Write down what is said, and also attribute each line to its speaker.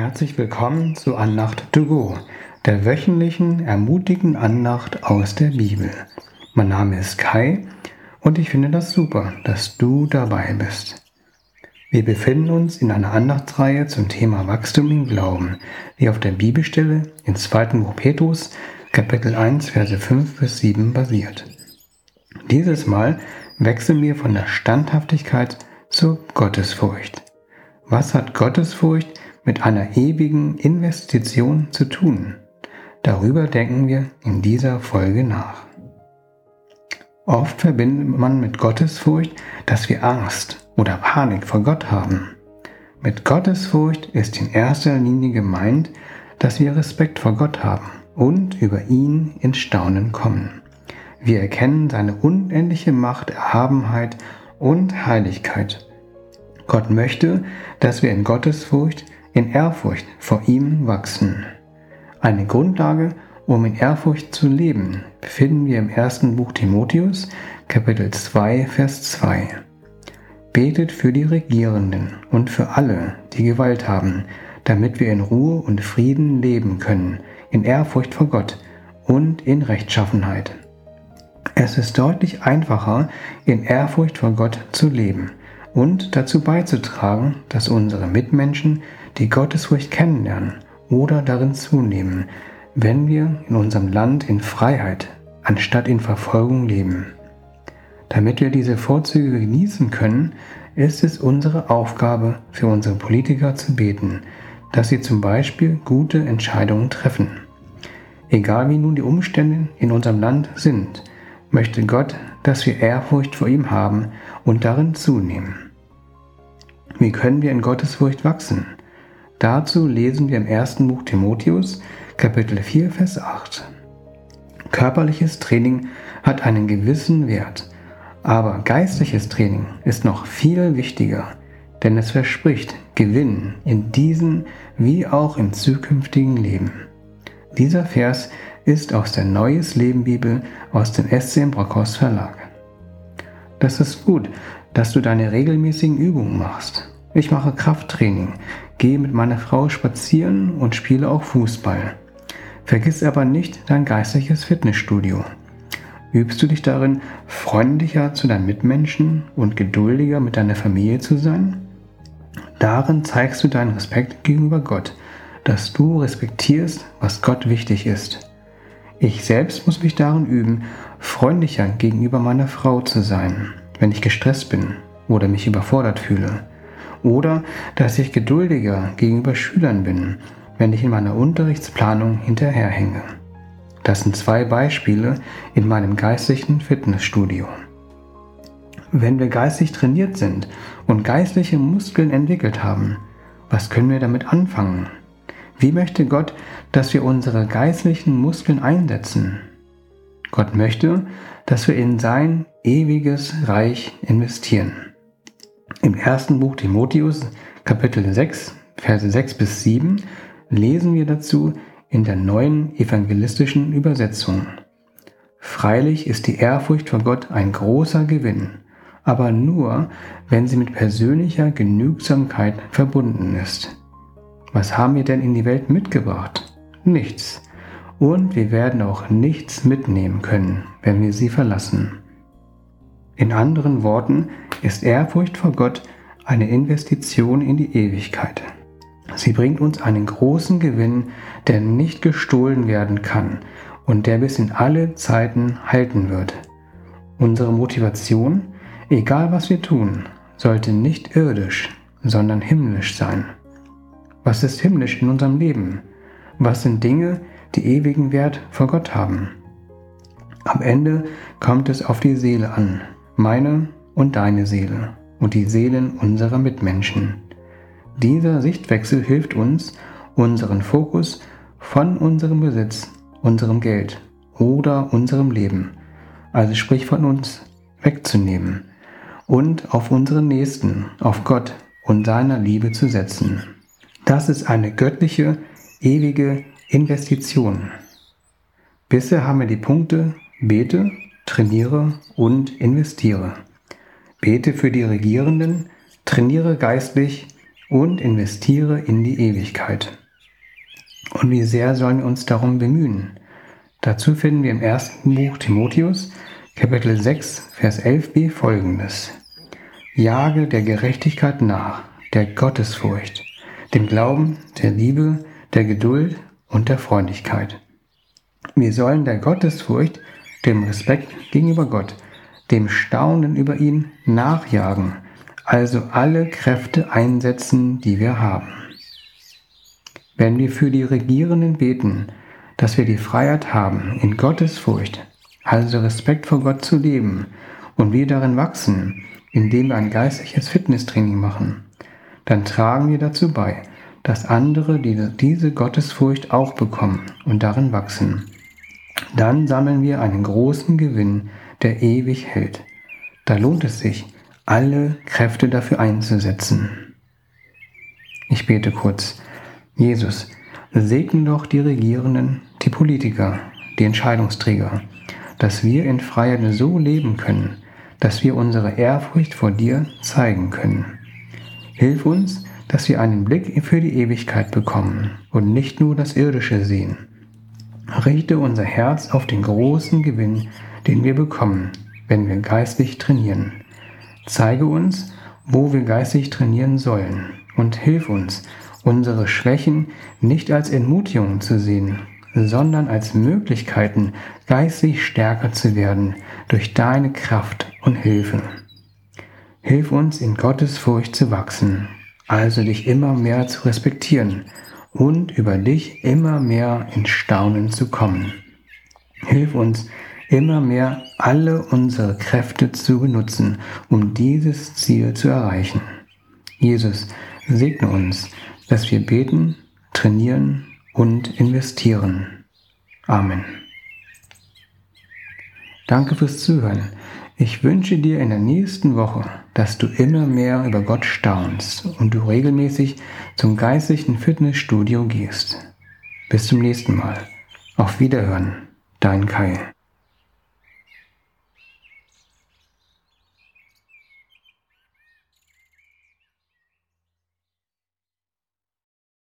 Speaker 1: Herzlich willkommen zu Andacht to go, der wöchentlichen ermutigenden Andacht aus der Bibel. Mein Name ist Kai und ich finde das super, dass du dabei bist. Wir befinden uns in einer Andachtsreihe zum Thema Wachstum im Glauben, die auf der Bibelstelle in 2. Buch Petrus, Kapitel 1, Verse 5 bis 7 basiert. Dieses Mal wechseln wir von der Standhaftigkeit zur Gottesfurcht. Was hat Gottesfurcht mit einer ewigen Investition zu tun? Darüber denken wir in dieser Folge nach. Oft verbindet man mit Gottesfurcht, dass wir Angst oder Panik vor Gott haben. Mit Gottesfurcht ist in erster Linie gemeint, dass wir Respekt vor Gott haben und über ihn ins Staunen kommen. Wir erkennen seine unendliche Macht, Erhabenheit und Heiligkeit. Gott möchte, dass wir in Gottesfurcht in Ehrfurcht vor ihm wachsen. Eine Grundlage, um in Ehrfurcht zu leben, finden wir im ersten Buch Timotheus, Kapitel 2, Vers 2. Betet für die Regierenden und für alle, die Gewalt haben, damit wir in Ruhe und Frieden leben können, in Ehrfurcht vor Gott und in Rechtschaffenheit. Es ist deutlich einfacher, in Ehrfurcht vor Gott zu leben und dazu beizutragen, dass unsere Mitmenschen die Gottesfurcht kennenlernen oder darin zunehmen, wenn wir in unserem Land in Freiheit anstatt in Verfolgung leben. Damit wir diese Vorzüge genießen können, ist es unsere Aufgabe für unsere Politiker zu beten, dass sie zum Beispiel gute Entscheidungen treffen. Egal wie nun die Umstände in unserem Land sind, möchte Gott, dass wir Ehrfurcht vor ihm haben und darin zunehmen. Wie können wir in Gottesfurcht wachsen? Dazu lesen wir im ersten Buch Timotheus, Kapitel 4, Vers 8. Körperliches Training hat einen gewissen Wert, aber geistliches Training ist noch viel wichtiger, denn es verspricht Gewinn in diesem wie auch im zukünftigen Leben. Dieser Vers ist aus der Neues Leben Bibel aus dem SCM Brockhaus Verlag. Das ist gut, dass du deine regelmäßigen Übungen machst. Ich mache Krafttraining, gehe mit meiner Frau spazieren und spiele auch Fußball. Vergiss aber nicht dein geistliches Fitnessstudio. Übst du dich darin, freundlicher zu deinen Mitmenschen und geduldiger mit deiner Familie zu sein? Darin zeigst du deinen Respekt gegenüber Gott, dass du respektierst, was Gott wichtig ist. Ich selbst muss mich darin üben, freundlicher gegenüber meiner Frau zu sein, wenn ich gestresst bin oder mich überfordert fühle oder dass ich geduldiger gegenüber Schülern bin, wenn ich in meiner Unterrichtsplanung hinterherhänge. Das sind zwei Beispiele in meinem geistlichen Fitnessstudio. Wenn wir geistig trainiert sind und geistliche Muskeln entwickelt haben, was können wir damit anfangen? Wie möchte Gott, dass wir unsere geistlichen Muskeln einsetzen? Gott möchte, dass wir in sein ewiges Reich investieren. Im ersten Buch Timotheus, Kapitel 6, Verse 6 bis 7, lesen wir dazu in der neuen evangelistischen Übersetzung. Freilich ist die Ehrfurcht vor Gott ein großer Gewinn, aber nur, wenn sie mit persönlicher Genügsamkeit verbunden ist. Was haben wir denn in die Welt mitgebracht? Nichts. Und wir werden auch nichts mitnehmen können, wenn wir sie verlassen. In anderen Worten ist Ehrfurcht vor Gott eine Investition in die Ewigkeit. Sie bringt uns einen großen Gewinn, der nicht gestohlen werden kann und der bis in alle Zeiten halten wird. Unsere Motivation, egal was wir tun, sollte nicht irdisch, sondern himmlisch sein. Was ist himmlisch in unserem Leben? Was sind Dinge, die ewigen Wert vor Gott haben? Am Ende kommt es auf die Seele an meine und deine Seele und die Seelen unserer Mitmenschen. Dieser Sichtwechsel hilft uns, unseren Fokus von unserem Besitz, unserem Geld oder unserem Leben, also sprich von uns, wegzunehmen und auf unseren Nächsten, auf Gott und seiner Liebe zu setzen. Das ist eine göttliche, ewige Investition. Bisher haben wir die Punkte bete, trainiere und investiere. Bete für die Regierenden, trainiere geistlich und investiere in die Ewigkeit. Und wie sehr sollen wir uns darum bemühen? Dazu finden wir im ersten Buch Timotheus, Kapitel 6, Vers 11b folgendes. Jage der Gerechtigkeit nach, der Gottesfurcht, dem Glauben, der Liebe, der Geduld und der Freundlichkeit. Wir sollen der Gottesfurcht, dem Respekt gegenüber Gott, dem Staunen über ihn nachjagen, also alle Kräfte einsetzen, die wir haben. Wenn wir für die Regierenden beten, dass wir die Freiheit haben, in Gottes Furcht, also Respekt vor Gott zu leben, und wir darin wachsen, indem wir ein geistliches Fitnesstraining machen, dann tragen wir dazu bei, dass andere diese Gottesfurcht auch bekommen und darin wachsen. Dann sammeln wir einen großen Gewinn, der ewig hält. Da lohnt es sich, alle Kräfte dafür einzusetzen. Ich bete kurz. Jesus, segne doch die Regierenden, die Politiker, die Entscheidungsträger, dass wir in Freiheit so leben können, dass wir unsere Ehrfurcht vor dir zeigen können. Hilf uns, dass wir einen Blick für die Ewigkeit bekommen und nicht nur das Irdische sehen. Richte unser Herz auf den großen Gewinn, den wir bekommen, wenn wir geistig trainieren. Zeige uns, wo wir geistig trainieren sollen und hilf uns, unsere Schwächen nicht als Entmutigung zu sehen, sondern als Möglichkeiten, geistig stärker zu werden durch deine Kraft und Hilfe. Hilf uns in Gottes Furcht zu wachsen, also dich immer mehr zu respektieren und über dich immer mehr in Staunen zu kommen. Hilf uns, immer mehr alle unsere Kräfte zu benutzen, um dieses Ziel zu erreichen. Jesus, segne uns, dass wir beten, trainieren und investieren. Amen. Danke fürs Zuhören. Ich wünsche dir in der nächsten Woche, dass du immer mehr über Gott staunst und du regelmäßig zum geistlichen Fitnessstudio gehst. Bis zum nächsten Mal. Auf Wiederhören, dein Kai.